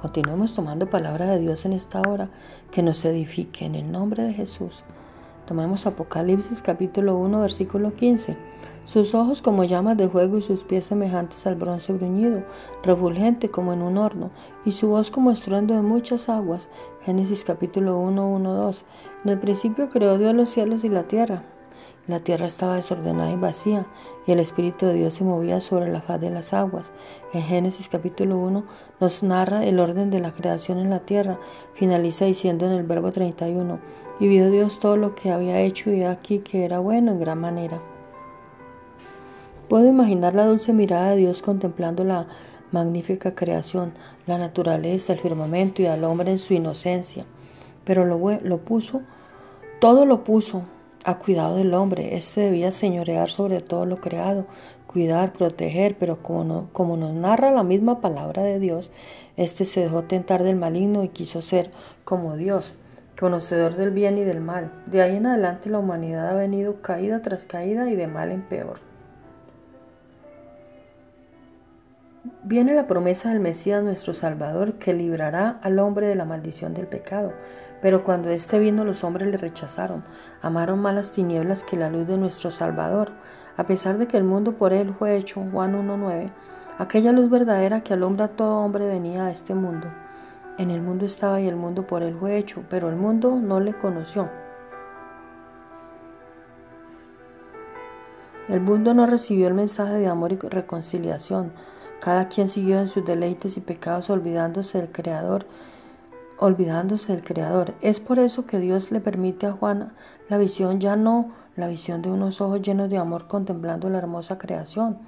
Continuemos tomando palabra de Dios en esta hora que nos edifique en el nombre de Jesús. Tomemos Apocalipsis capítulo 1 versículo 15. Sus ojos como llamas de fuego y sus pies semejantes al bronce bruñido, refulgente como en un horno, y su voz como estruendo de muchas aguas. Génesis capítulo 1, 1, 2. En el principio creó Dios los cielos y la tierra. La tierra estaba desordenada y vacía, y el Espíritu de Dios se movía sobre la faz de las aguas. En Génesis capítulo 1 nos narra el orden de la creación en la tierra. Finaliza diciendo en el verbo 31, y vio Dios todo lo que había hecho y aquí que era bueno en gran manera. Puedo imaginar la dulce mirada de Dios contemplando la magnífica creación, la naturaleza, el firmamento y al hombre en su inocencia. Pero lo, lo puso, todo lo puso a cuidado del hombre. Este debía señorear sobre todo lo creado, cuidar, proteger, pero como, como nos narra la misma palabra de Dios, este se dejó tentar del maligno y quiso ser como Dios, conocedor del bien y del mal. De ahí en adelante la humanidad ha venido caída tras caída y de mal en peor. Viene la promesa del Mesías nuestro Salvador que librará al hombre de la maldición del pecado. Pero cuando éste vino los hombres le rechazaron, amaron más las tinieblas que la luz de nuestro Salvador, a pesar de que el mundo por él fue hecho, Juan 1.9, aquella luz verdadera que alumbra a todo hombre venía a este mundo. En el mundo estaba y el mundo por él fue hecho, pero el mundo no le conoció. El mundo no recibió el mensaje de amor y reconciliación. Cada quien siguió en sus deleites y pecados olvidándose del Creador olvidándose del Creador. Es por eso que Dios le permite a Juan la visión, ya no la visión de unos ojos llenos de amor contemplando la hermosa creación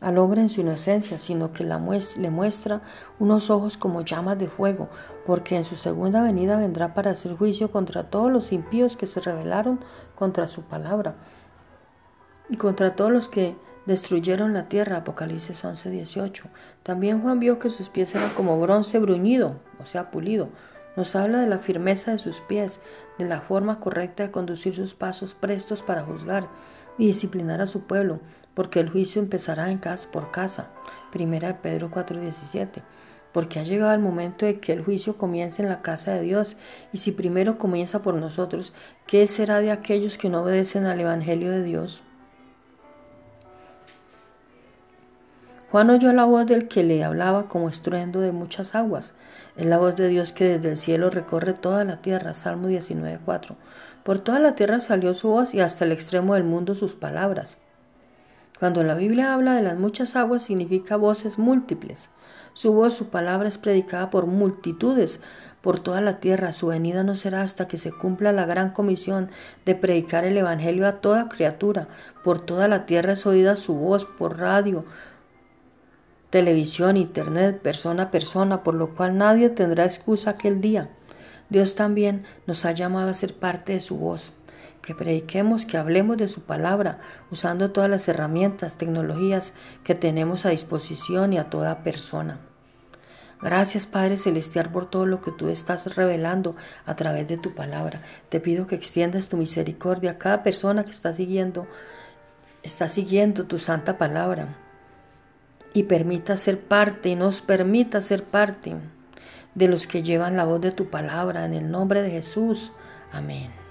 al hombre en su inocencia, sino que le muestra unos ojos como llamas de fuego, porque en su segunda venida vendrá para hacer juicio contra todos los impíos que se rebelaron contra su palabra y contra todos los que destruyeron la tierra, Apocalipsis 11, 18. También Juan vio que sus pies eran como bronce bruñido, o sea, pulido. Nos habla de la firmeza de sus pies, de la forma correcta de conducir sus pasos prestos para juzgar y disciplinar a su pueblo, porque el juicio empezará en casa por casa. Primera de Pedro 4:17. Porque ha llegado el momento de que el juicio comience en la casa de Dios, y si primero comienza por nosotros, ¿qué será de aquellos que no obedecen al Evangelio de Dios? Juan oyó la voz del que le hablaba como estruendo de muchas aguas. Es la voz de Dios que desde el cielo recorre toda la tierra. Salmo 19.4. Por toda la tierra salió su voz y hasta el extremo del mundo sus palabras. Cuando la Biblia habla de las muchas aguas significa voces múltiples. Su voz, su palabra es predicada por multitudes por toda la tierra. Su venida no será hasta que se cumpla la gran comisión de predicar el Evangelio a toda criatura. Por toda la tierra es oída su voz, por radio, televisión, internet, persona a persona, por lo cual nadie tendrá excusa aquel día. Dios también nos ha llamado a ser parte de su voz, que prediquemos, que hablemos de su palabra, usando todas las herramientas, tecnologías que tenemos a disposición y a toda persona. Gracias Padre Celestial por todo lo que tú estás revelando a través de tu palabra. Te pido que extiendas tu misericordia a cada persona que está siguiendo, está siguiendo tu santa palabra y permita ser parte y nos permita ser parte de los que llevan la voz de tu palabra en el nombre de Jesús. Amén.